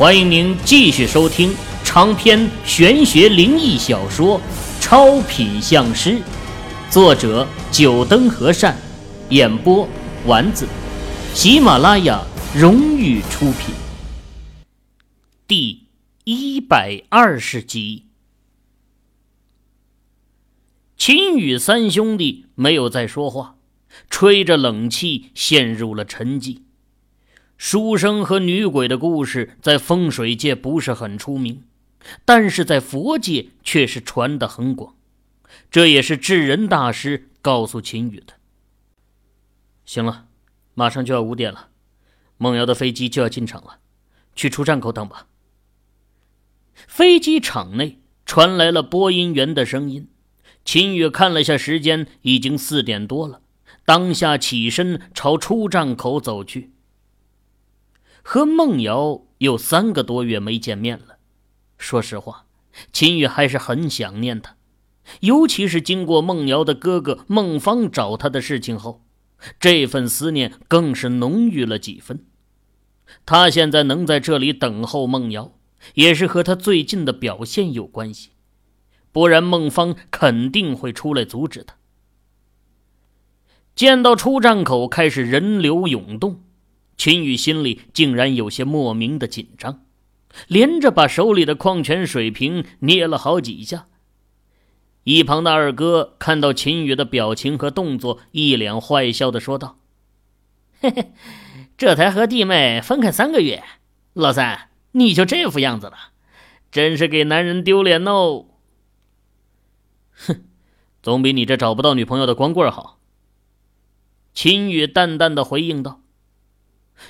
欢迎您继续收听长篇玄学灵异小说《超品相师》，作者：九灯和善，演播：丸子，喜马拉雅荣誉出品。第一百二十集，秦羽三兄弟没有再说话，吹着冷气，陷入了沉寂。书生和女鬼的故事在风水界不是很出名，但是在佛界却是传得很广。这也是智人大师告诉秦羽的。行了，马上就要五点了，梦瑶的飞机就要进场了，去出站口等吧。飞机场内传来了播音员的声音。秦羽看了下时间，已经四点多了，当下起身朝出站口走去。和孟瑶有三个多月没见面了，说实话，秦宇还是很想念他，尤其是经过孟瑶的哥哥孟芳找他的事情后，这份思念更是浓郁了几分。他现在能在这里等候孟瑶，也是和他最近的表现有关系，不然孟芳肯定会出来阻止他。见到出站口开始人流涌动。秦宇心里竟然有些莫名的紧张，连着把手里的矿泉水瓶捏了好几下。一旁的二哥看到秦宇的表情和动作，一脸坏笑的说道：“嘿嘿，这才和弟妹分开三个月，老三你就这副样子了，真是给男人丢脸哦。”哼，总比你这找不到女朋友的光棍好。”秦宇淡淡的回应道。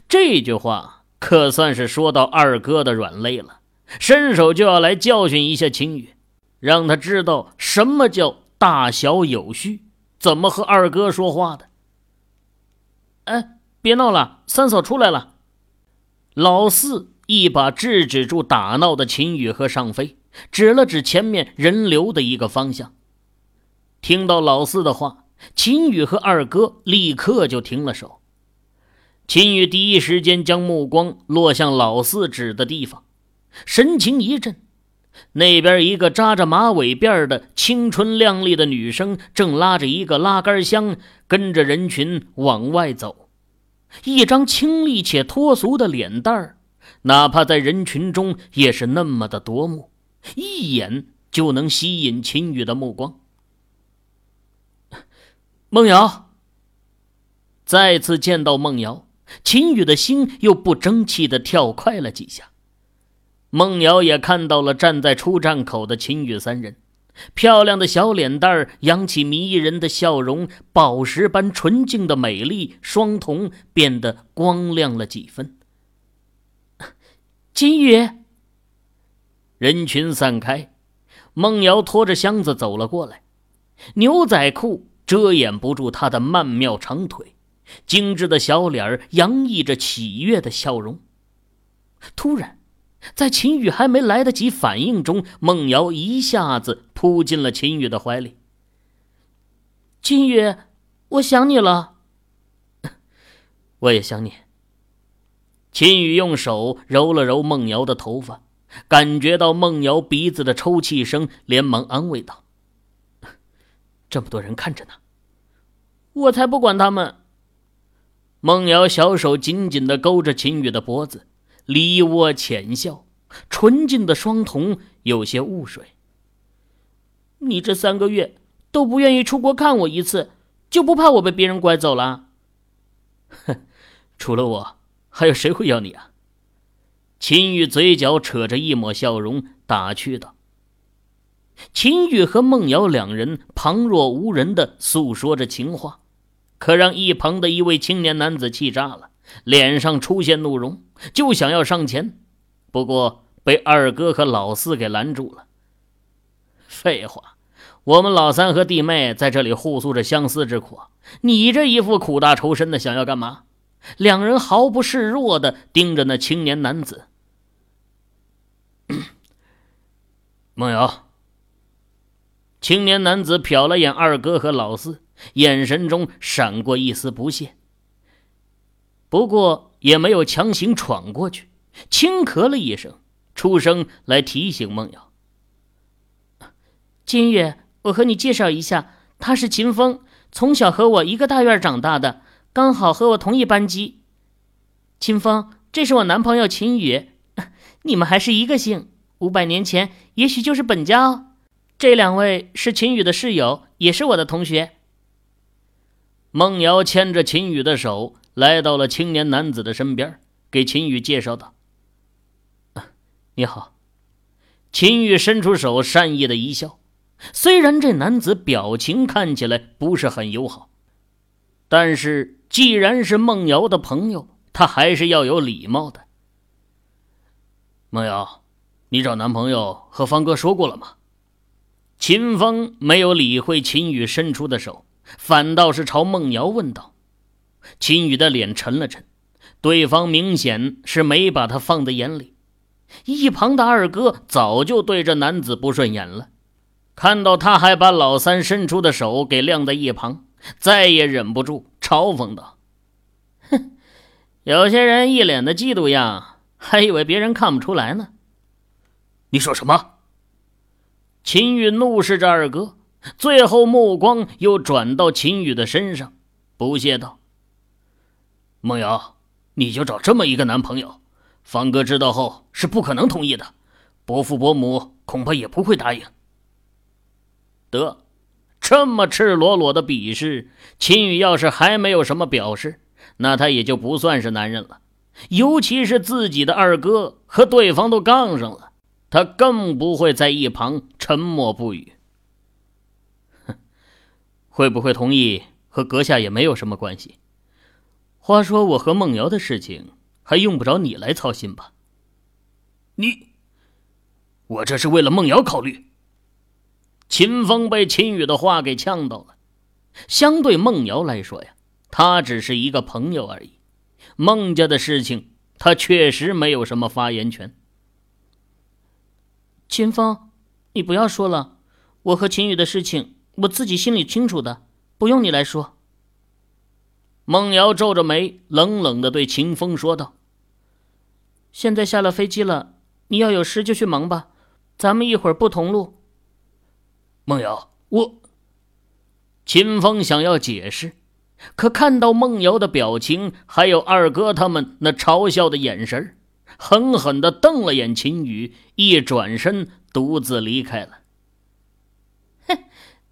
这句话可算是说到二哥的软肋了，伸手就要来教训一下秦宇，让他知道什么叫大小有序，怎么和二哥说话的。哎，别闹了，三嫂出来了。老四一把制止住打闹的秦宇和尚飞，指了指前面人流的一个方向。听到老四的话，秦宇和二哥立刻就停了手。秦宇第一时间将目光落向老四指的地方，神情一震。那边一个扎着马尾辫的青春靓丽的女生正拉着一个拉杆箱，跟着人群往外走。一张清丽且脱俗的脸蛋儿，哪怕在人群中也是那么的夺目，一眼就能吸引秦宇的目光。梦瑶再次见到梦瑶。秦宇的心又不争气的跳快了几下。孟瑶也看到了站在出站口的秦宇三人，漂亮的小脸蛋儿扬起迷人的笑容，宝石般纯净的美丽，双瞳变得光亮了几分。秦宇，人群散开，孟瑶拖着箱子走了过来，牛仔裤遮掩不住她的曼妙长腿。精致的小脸儿洋溢着喜悦的笑容。突然，在秦宇还没来得及反应中，孟瑶一下子扑进了秦宇的怀里。秦宇，我想你了。我也想你。秦宇用手揉了揉孟瑶的头发，感觉到孟瑶鼻子的抽泣声，连忙安慰道：“这么多人看着呢，我才不管他们。”孟瑶小手紧紧的勾着秦宇的脖子，梨涡浅笑，纯净的双瞳有些雾水。你这三个月都不愿意出国看我一次，就不怕我被别人拐走了？哼，除了我，还有谁会要你啊？秦宇嘴角扯着一抹笑容，打趣道。秦宇和孟瑶两人旁若无人的诉说着情话。可让一旁的一位青年男子气炸了，脸上出现怒容，就想要上前，不过被二哥和老四给拦住了。废话，我们老三和弟妹在这里互诉着相思之苦，你这一副苦大仇深的，想要干嘛？两人毫不示弱的盯着那青年男子。梦瑶，青年男子瞟了眼二哥和老四。眼神中闪过一丝不屑，不过也没有强行闯过去，轻咳了一声，出声来提醒孟瑶：“金宇，我和你介绍一下，他是秦风，从小和我一个大院长大的，刚好和我同一班级。秦风，这是我男朋友秦宇，你们还是一个姓。五百年前，也许就是本家哦。这两位是秦宇的室友，也是我的同学。”孟瑶牵着秦宇的手，来到了青年男子的身边，给秦宇介绍道：“你好。”秦宇伸出手，善意的一笑。虽然这男子表情看起来不是很友好，但是既然是孟瑶的朋友，他还是要有礼貌的。孟瑶，你找男朋友和方哥说过了吗？秦风没有理会秦宇伸出的手。反倒是朝孟瑶问道：“秦宇的脸沉了沉，对方明显是没把他放在眼里。一旁的二哥早就对这男子不顺眼了，看到他还把老三伸出的手给晾在一旁，再也忍不住嘲讽道：‘哼，有些人一脸的嫉妒样，还以为别人看不出来呢。’你说什么？”秦宇怒视着二哥。最后，目光又转到秦宇的身上，不屑道：“梦瑶，你就找这么一个男朋友？方哥知道后是不可能同意的，伯父伯母恐怕也不会答应。”得，这么赤裸裸的鄙视，秦宇要是还没有什么表示，那他也就不算是男人了。尤其是自己的二哥和对方都杠上了，他更不会在一旁沉默不语。会不会同意和阁下也没有什么关系。话说我和梦瑶的事情还用不着你来操心吧？你，我这是为了梦瑶考虑。秦风被秦宇的话给呛到了。相对梦瑶来说呀，他只是一个朋友而已。孟家的事情，他确实没有什么发言权。秦风，你不要说了，我和秦宇的事情。我自己心里清楚的，不用你来说。孟瑶皱着眉，冷冷的对秦风说道：“现在下了飞机了，你要有事就去忙吧，咱们一会儿不同路。”孟瑶，我……秦风想要解释，可看到孟瑶的表情，还有二哥他们那嘲笑的眼神，狠狠的瞪了眼秦宇，一转身独自离开了。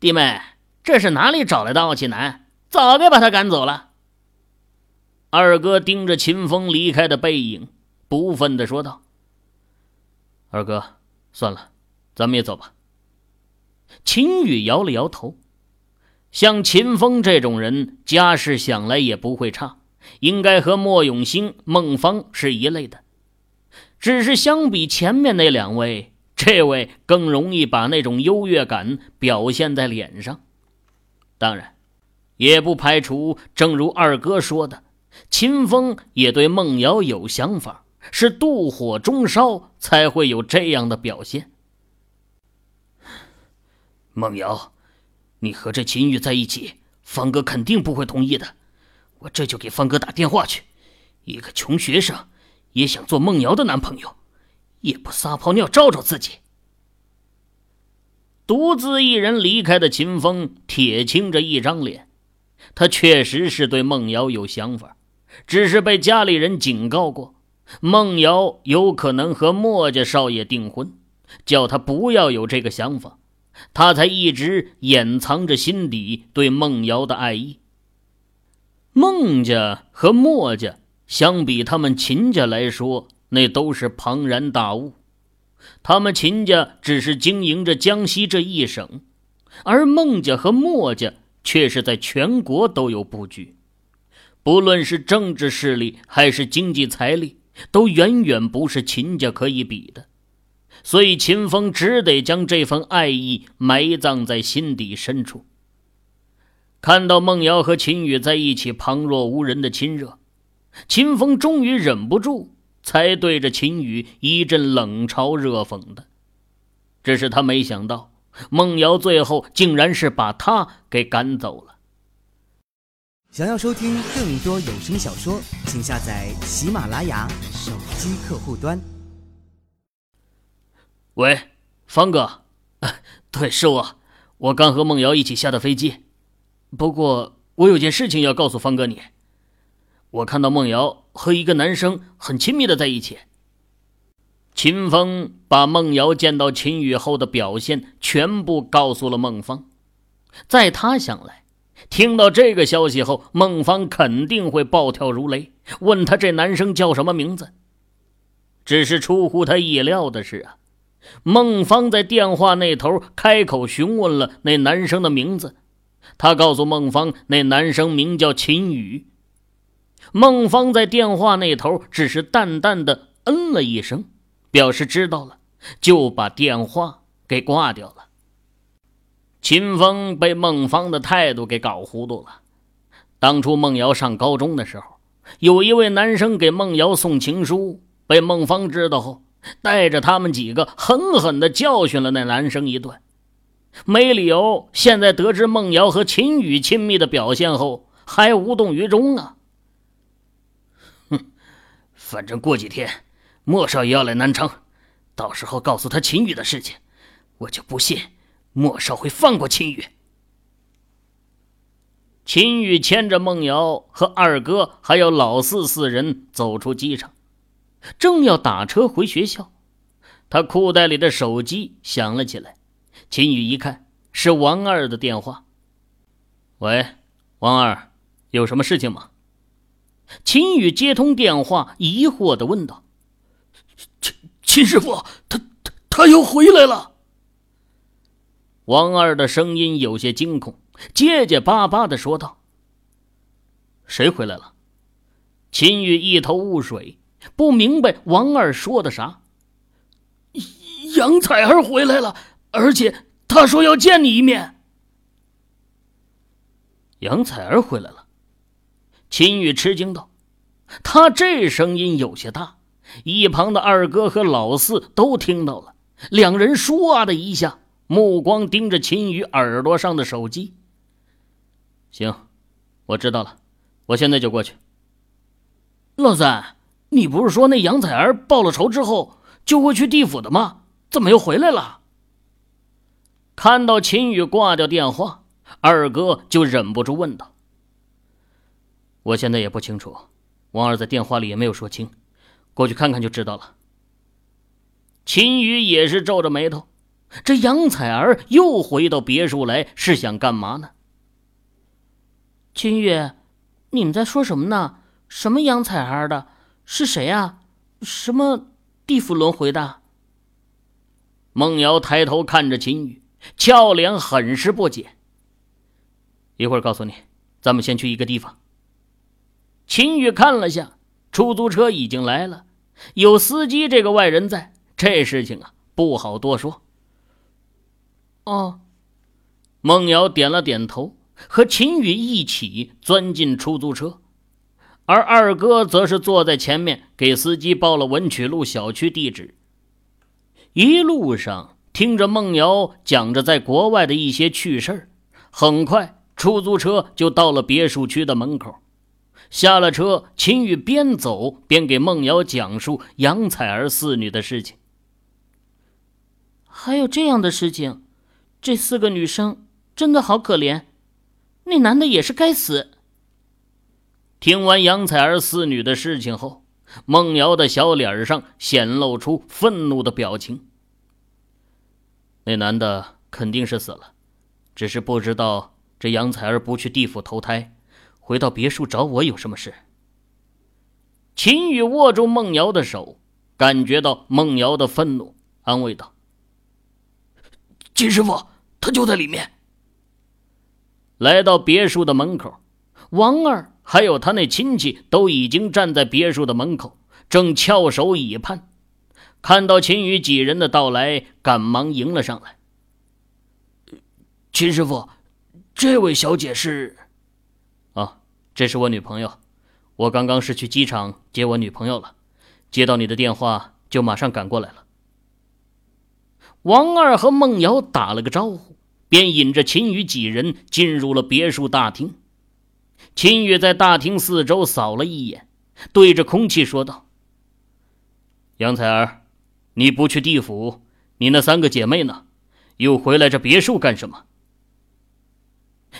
弟妹，这是哪里找来的傲气男？早该把他赶走了。二哥盯着秦风离开的背影，不忿的说道：“二哥，算了，咱们也走吧。”秦宇摇了摇头，像秦风这种人，家世想来也不会差，应该和莫永兴、孟芳是一类的，只是相比前面那两位。这位更容易把那种优越感表现在脸上，当然，也不排除，正如二哥说的，秦风也对孟瑶有想法，是妒火中烧才会有这样的表现。孟瑶，你和这秦玉在一起，方哥肯定不会同意的。我这就给方哥打电话去。一个穷学生也想做孟瑶的男朋友。也不撒泡尿照照自己。独自一人离开的秦风铁青着一张脸，他确实是对孟瑶有想法，只是被家里人警告过，孟瑶有可能和莫家少爷订婚，叫他不要有这个想法，他才一直掩藏着心底对孟瑶的爱意。孟家和莫家相比他们秦家来说，那都是庞然大物，他们秦家只是经营着江西这一省，而孟家和墨家却是在全国都有布局，不论是政治势力还是经济财力，都远远不是秦家可以比的。所以秦风只得将这份爱意埋葬在心底深处。看到孟瑶和秦宇在一起旁若无人的亲热，秦风终于忍不住。才对着秦宇一阵冷嘲热讽的，只是他没想到，孟瑶最后竟然是把他给赶走了。想要收听更多有声小说，请下载喜马拉雅手机客户端。喂，方哥，对，是我，我刚和孟瑶一起下的飞机。不过我有件事情要告诉方哥你，我看到孟瑶和一个男生很亲密的在一起。秦风把孟瑶见到秦宇后的表现全部告诉了孟芳，在他想来。听到这个消息后，孟芳肯定会暴跳如雷，问他这男生叫什么名字。只是出乎他意料的是啊，孟芳在电话那头开口询问了那男生的名字。他告诉孟芳，那男生名叫秦宇。孟芳在电话那头只是淡淡的嗯了一声，表示知道了，就把电话给挂掉了。秦风被孟芳的态度给搞糊涂了。当初孟瑶上高中的时候，有一位男生给孟瑶送情书，被孟芳知道后，带着他们几个狠狠地教训了那男生一顿。没理由，现在得知孟瑶和秦宇亲密的表现后，还无动于衷啊！反正过几天，莫少爷要来南昌，到时候告诉他秦宇的事情，我就不信。莫少会放过秦宇。秦宇牵着孟瑶和二哥还有老四四人走出机场，正要打车回学校，他裤袋里的手机响了起来。秦宇一看，是王二的电话。喂，王二，有什么事情吗？秦宇接通电话，疑惑的问道：“秦秦师傅，他他他又回来了。”王二的声音有些惊恐，结结巴巴的说道：“谁回来了？”秦宇一头雾水，不明白王二说的啥。杨彩儿回来了，而且他说要见你一面。杨彩儿回来了，秦宇吃惊道：“他这声音有些大，一旁的二哥和老四都听到了，两人唰的一下。”目光盯着秦宇耳朵上的手机。行，我知道了，我现在就过去。老三，你不是说那杨彩儿报了仇之后就会去地府的吗？怎么又回来了？看到秦宇挂掉电话，二哥就忍不住问道：“我现在也不清楚，王二在电话里也没有说清，过去看看就知道了。”秦宇也是皱着眉头。这杨彩儿又回到别墅来，是想干嘛呢？秦宇，你们在说什么呢？什么杨彩儿的？是谁啊？什么地府轮回的？孟瑶抬头看着秦宇，俏脸很是不解。一会儿告诉你，咱们先去一个地方。秦宇看了下，出租车已经来了，有司机这个外人在，这事情啊不好多说。哦，孟瑶点了点头，和秦宇一起钻进出租车，而二哥则是坐在前面给司机报了文曲路小区地址。一路上听着孟瑶讲着在国外的一些趣事，很快出租车就到了别墅区的门口。下了车，秦宇边走边给孟瑶讲述杨采儿四女的事情。还有这样的事情？这四个女生真的好可怜，那男的也是该死。听完杨采儿四女的事情后，孟瑶的小脸上显露出愤怒的表情。那男的肯定是死了，只是不知道这杨采儿不去地府投胎，回到别墅找我有什么事。秦宇握住孟瑶的手，感觉到孟瑶的愤怒，安慰道。金师傅，他就在里面。来到别墅的门口，王二还有他那亲戚都已经站在别墅的门口，正翘首以盼。看到秦宇几人的到来，赶忙迎了上来。秦师傅，这位小姐是？这是我女朋友。我刚刚是去机场接我女朋友了，接到你的电话就马上赶过来了。王二和孟瑶打了个招呼，便引着秦宇几人进入了别墅大厅。秦宇在大厅四周扫了一眼，对着空气说道：“杨采儿，你不去地府，你那三个姐妹呢？又回来这别墅干什么？”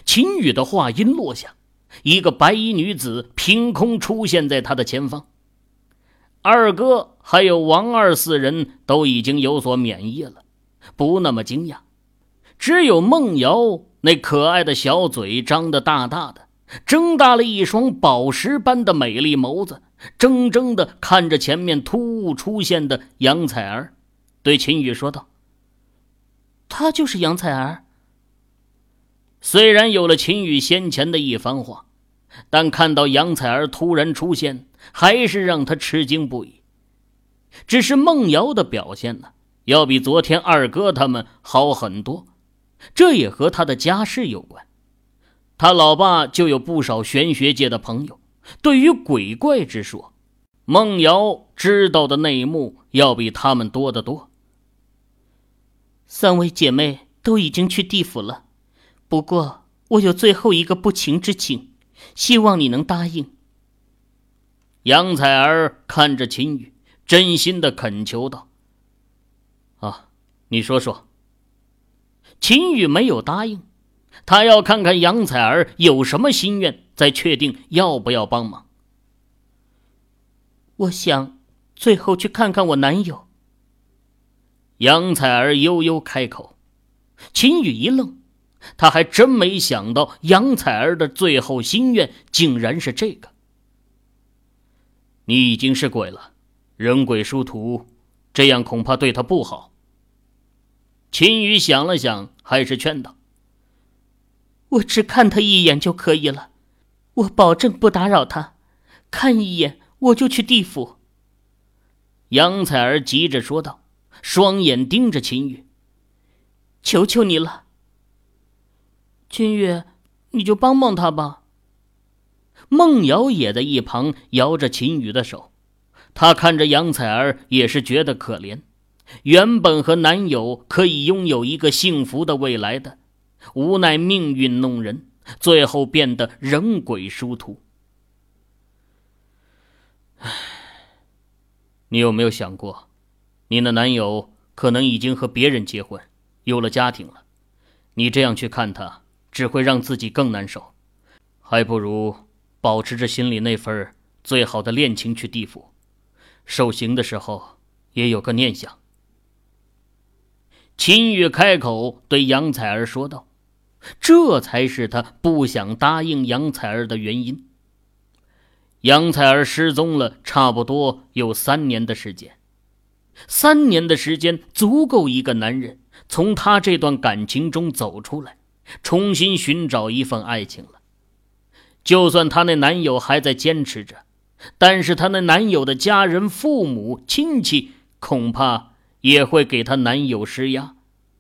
秦宇的话音落下，一个白衣女子凭空出现在他的前方。二哥还有王二四人都已经有所免疫了，不那么惊讶。只有孟瑶那可爱的小嘴张得大大的，睁大了一双宝石般的美丽眸子，怔怔的看着前面突兀出现的杨采儿，对秦宇说道：“她就是杨采儿。”虽然有了秦宇先前的一番话，但看到杨采儿突然出现，还是让他吃惊不已。只是孟瑶的表现呢，要比昨天二哥他们好很多，这也和他的家世有关。他老爸就有不少玄学界的朋友，对于鬼怪之说，孟瑶知道的内幕要比他们多得多。三位姐妹都已经去地府了。不过，我有最后一个不情之请，希望你能答应。杨采儿看着秦宇，真心的恳求道：“啊，你说说。”秦宇没有答应，他要看看杨采儿有什么心愿，再确定要不要帮忙。我想最后去看看我男友。杨采儿悠悠开口，秦宇一愣。他还真没想到，杨采儿的最后心愿竟然是这个。你已经是鬼了，人鬼殊途，这样恐怕对他不好。秦宇想了想，还是劝道：“我只看他一眼就可以了，我保证不打扰他。看一眼我就去地府。”杨采儿急着说道，双眼盯着秦宇：“求求你了。”秦宇，你就帮帮他吧。孟瑶也在一旁摇着秦宇的手，她看着杨采儿也是觉得可怜。原本和男友可以拥有一个幸福的未来的，无奈命运弄人，最后变得人鬼殊途。唉，你有没有想过，你的男友可能已经和别人结婚，有了家庭了，你这样去看他？只会让自己更难受，还不如保持着心里那份最好的恋情去地府，受刑的时候也有个念想。秦宇开口对杨采儿说道：“这才是他不想答应杨采儿的原因。”杨采儿失踪了差不多有三年的时间，三年的时间足够一个男人从他这段感情中走出来。重新寻找一份爱情了，就算她那男友还在坚持着，但是她那男友的家人、父母亲戚恐怕也会给她男友施压，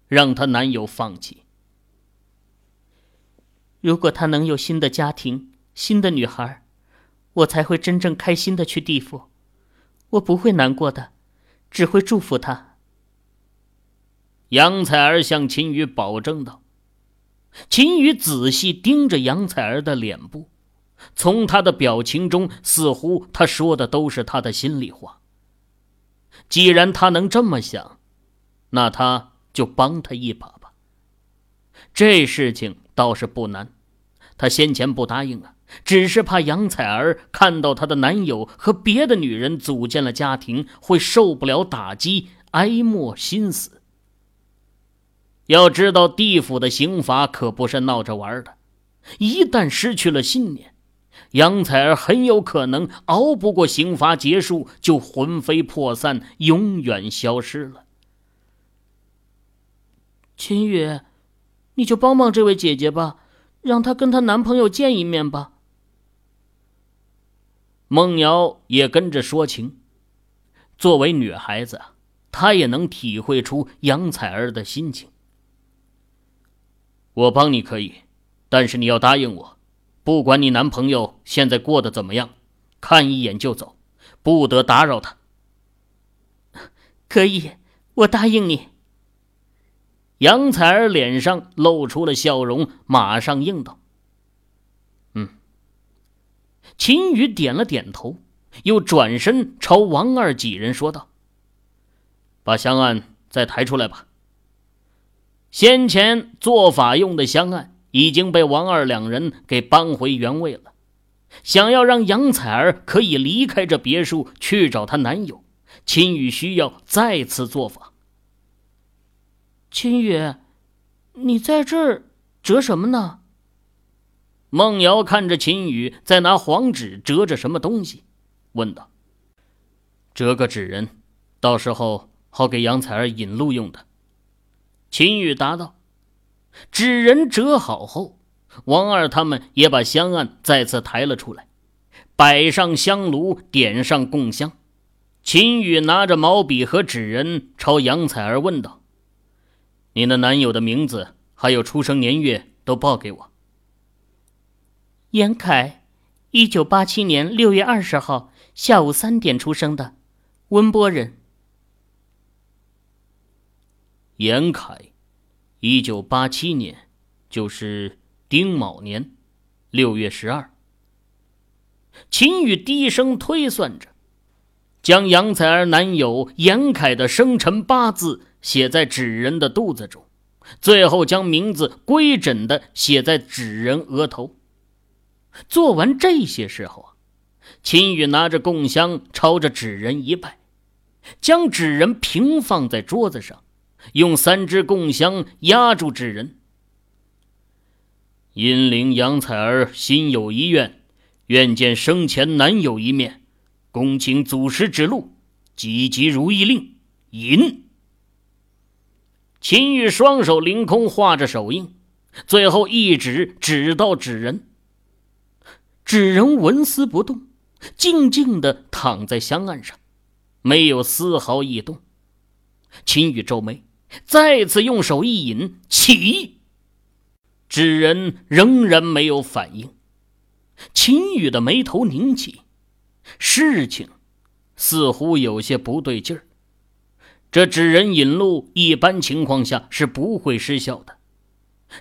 让她男友放弃。如果她能有新的家庭、新的女孩，我才会真正开心的去地府，我不会难过的，只会祝福她。杨采儿向秦宇保证道。秦宇仔细盯着杨采儿的脸部，从她的表情中，似乎她说的都是她的心里话。既然他能这么想，那他就帮他一把吧。这事情倒是不难，他先前不答应啊，只是怕杨采儿看到她的男友和别的女人组建了家庭，会受不了打击，哀莫心死。要知道，地府的刑罚可不是闹着玩的。一旦失去了信念，杨采儿很有可能熬不过刑罚结束，就魂飞魄散，永远消失了。秦宇，你就帮帮这位姐姐吧，让她跟她男朋友见一面吧。孟瑶也跟着说情，作为女孩子，她也能体会出杨采儿的心情。我帮你可以，但是你要答应我，不管你男朋友现在过得怎么样，看一眼就走，不得打扰他。可以，我答应你。杨采儿脸上露出了笑容，马上应道：“嗯，秦宇点了点头，又转身朝王二几人说道：“把香案再抬出来吧。”先前做法用的香案已经被王二两人给搬回原位了。想要让杨采儿可以离开这别墅去找她男友，秦宇需要再次做法。秦宇，你在这儿折什么呢？孟瑶看着秦宇在拿黄纸折着什么东西，问道：“折个纸人，到时候好给杨采儿引路用的。”秦宇答道：“纸人折好后，王二他们也把香案再次抬了出来，摆上香炉，点上供香。秦宇拿着毛笔和纸人，朝杨采儿问道：‘你的男友的名字还有出生年月都报给我。’”严凯，一九八七年六月二十号下午三点出生的，温波人。严凯，一九八七年，就是丁卯年六月十二。秦宇低声推算着，将杨采儿男友严凯的生辰八字写在纸人的肚子中，最后将名字规整的写在纸人额头。做完这些事后啊，秦宇拿着供香，朝着纸人一拜，将纸人平放在桌子上，用三支供香压住纸人。阴灵杨采儿心有一愿，愿见生前男友一面，恭请祖师指路，急急如意令，引。秦宇双手凌空画着手印，最后一指指到纸人。纸人纹丝不动，静静的躺在香案上，没有丝毫异动。秦宇皱眉，再次用手一引，起。纸人仍然没有反应。秦宇的眉头拧起，事情似乎有些不对劲儿。这纸人引路，一般情况下是不会失效的，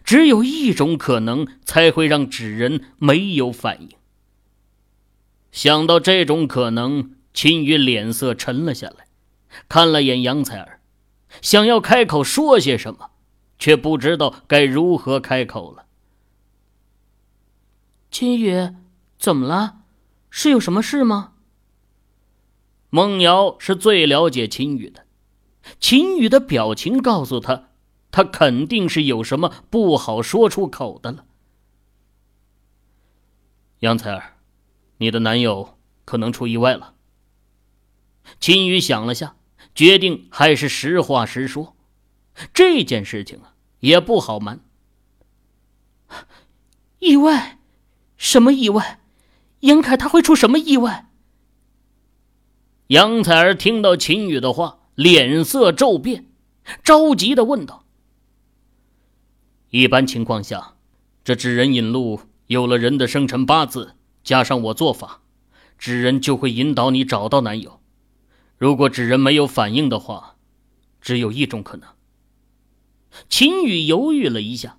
只有一种可能才会让纸人没有反应。想到这种可能，秦宇脸色沉了下来，看了眼杨采儿，想要开口说些什么，却不知道该如何开口了。秦宇，怎么了？是有什么事吗？孟瑶是最了解秦宇的，秦宇的表情告诉他，他肯定是有什么不好说出口的了。杨采儿。你的男友可能出意外了。秦宇想了下，决定还是实话实说。这件事情啊，也不好瞒。意外？什么意外？严凯他会出什么意外？杨采儿听到秦宇的话，脸色骤变，着急的问道：“一般情况下，这纸人引路有了人的生辰八字。”加上我做法，纸人就会引导你找到男友。如果纸人没有反应的话，只有一种可能。秦宇犹豫了一下，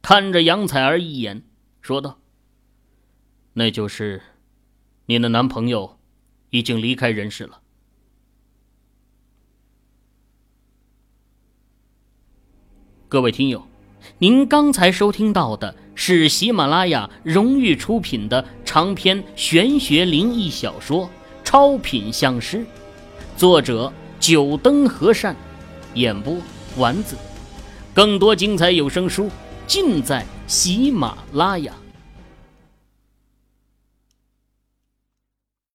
看着杨采儿一眼，说道：“那就是你的男朋友已经离开人世了。”各位听友，您刚才收听到的。是喜马拉雅荣誉出品的长篇玄学灵异小说《超品相师》，作者九灯和善，演播丸子。更多精彩有声书尽在喜马拉雅。